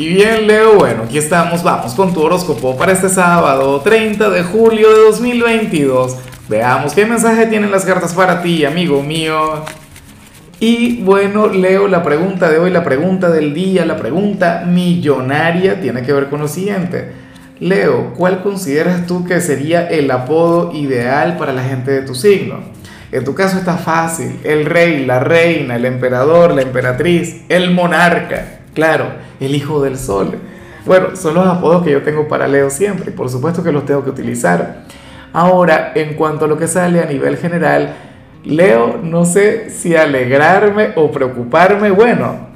Y bien, Leo, bueno, aquí estamos, vamos con tu horóscopo para este sábado, 30 de julio de 2022. Veamos qué mensaje tienen las cartas para ti, amigo mío. Y bueno, Leo, la pregunta de hoy, la pregunta del día, la pregunta millonaria tiene que ver con lo siguiente. Leo, ¿cuál consideras tú que sería el apodo ideal para la gente de tu signo? En tu caso está fácil, el rey, la reina, el emperador, la emperatriz, el monarca. Claro, el hijo del sol. Bueno, son los apodos que yo tengo para Leo siempre por supuesto que los tengo que utilizar. Ahora, en cuanto a lo que sale a nivel general, Leo, no sé si alegrarme o preocuparme. Bueno,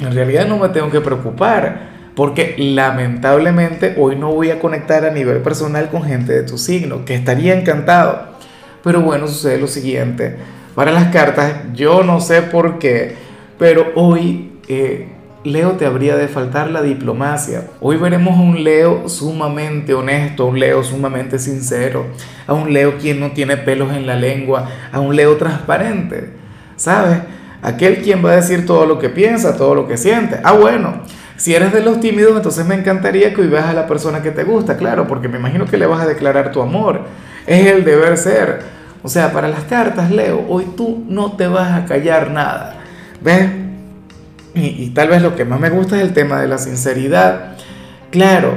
en realidad no me tengo que preocupar porque lamentablemente hoy no voy a conectar a nivel personal con gente de tu signo, que estaría encantado. Pero bueno, sucede lo siguiente. Para las cartas, yo no sé por qué, pero hoy eh, Leo te habría de faltar la diplomacia. Hoy veremos a un Leo sumamente honesto, a un Leo sumamente sincero, a un Leo quien no tiene pelos en la lengua, a un Leo transparente. ¿Sabes? Aquel quien va a decir todo lo que piensa, todo lo que siente. Ah, bueno, si eres de los tímidos, entonces me encantaría que hoy veas a la persona que te gusta, claro, porque me imagino que le vas a declarar tu amor. Es el deber ser. O sea, para las cartas, Leo, hoy tú no te vas a callar nada. ¿Ves? Y, tal vez lo que más me gusta es el tema de la sinceridad. Claro,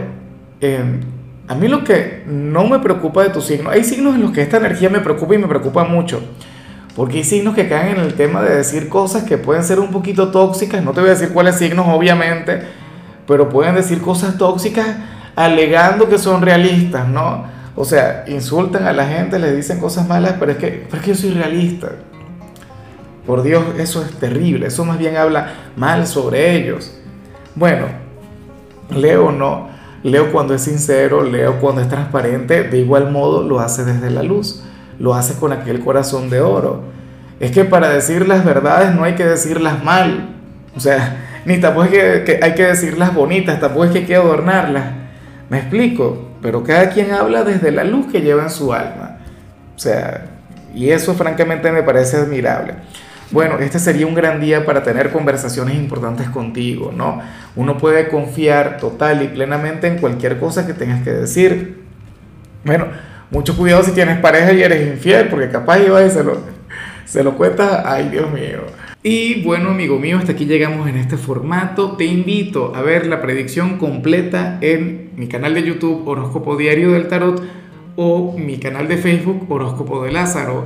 em, a mí lo que no me preocupa de tu signo, hay signos en los que esta energía me preocupa y me preocupa mucho. Porque hay signos que caen en el tema de decir cosas que pueden ser un poquito tóxicas. No te voy a decir cuáles signos, obviamente, pero pueden decir cosas tóxicas alegando que son realistas, ¿no? O sea, insultan a la gente, le dicen cosas malas, pero es que, pero es que yo soy realista. Por Dios, eso es terrible, eso más bien habla mal sobre ellos. Bueno, Leo no, Leo cuando es sincero, Leo cuando es transparente, de igual modo lo hace desde la luz, lo hace con aquel corazón de oro. Es que para decir las verdades no hay que decirlas mal, o sea, ni tampoco es que, hay que decirlas bonitas, tampoco es que hay que adornarlas. Me explico, pero cada quien habla desde la luz que lleva en su alma. O sea, y eso francamente me parece admirable. Bueno, este sería un gran día para tener conversaciones importantes contigo, ¿no? Uno puede confiar total y plenamente en cualquier cosa que tengas que decir. Bueno, mucho cuidado si tienes pareja y eres infiel, porque capaz iba y se lo, se lo cuentas, ay Dios mío. Y bueno, amigo mío, hasta aquí llegamos en este formato. Te invito a ver la predicción completa en mi canal de YouTube Horóscopo Diario del Tarot o mi canal de Facebook Horóscopo de Lázaro.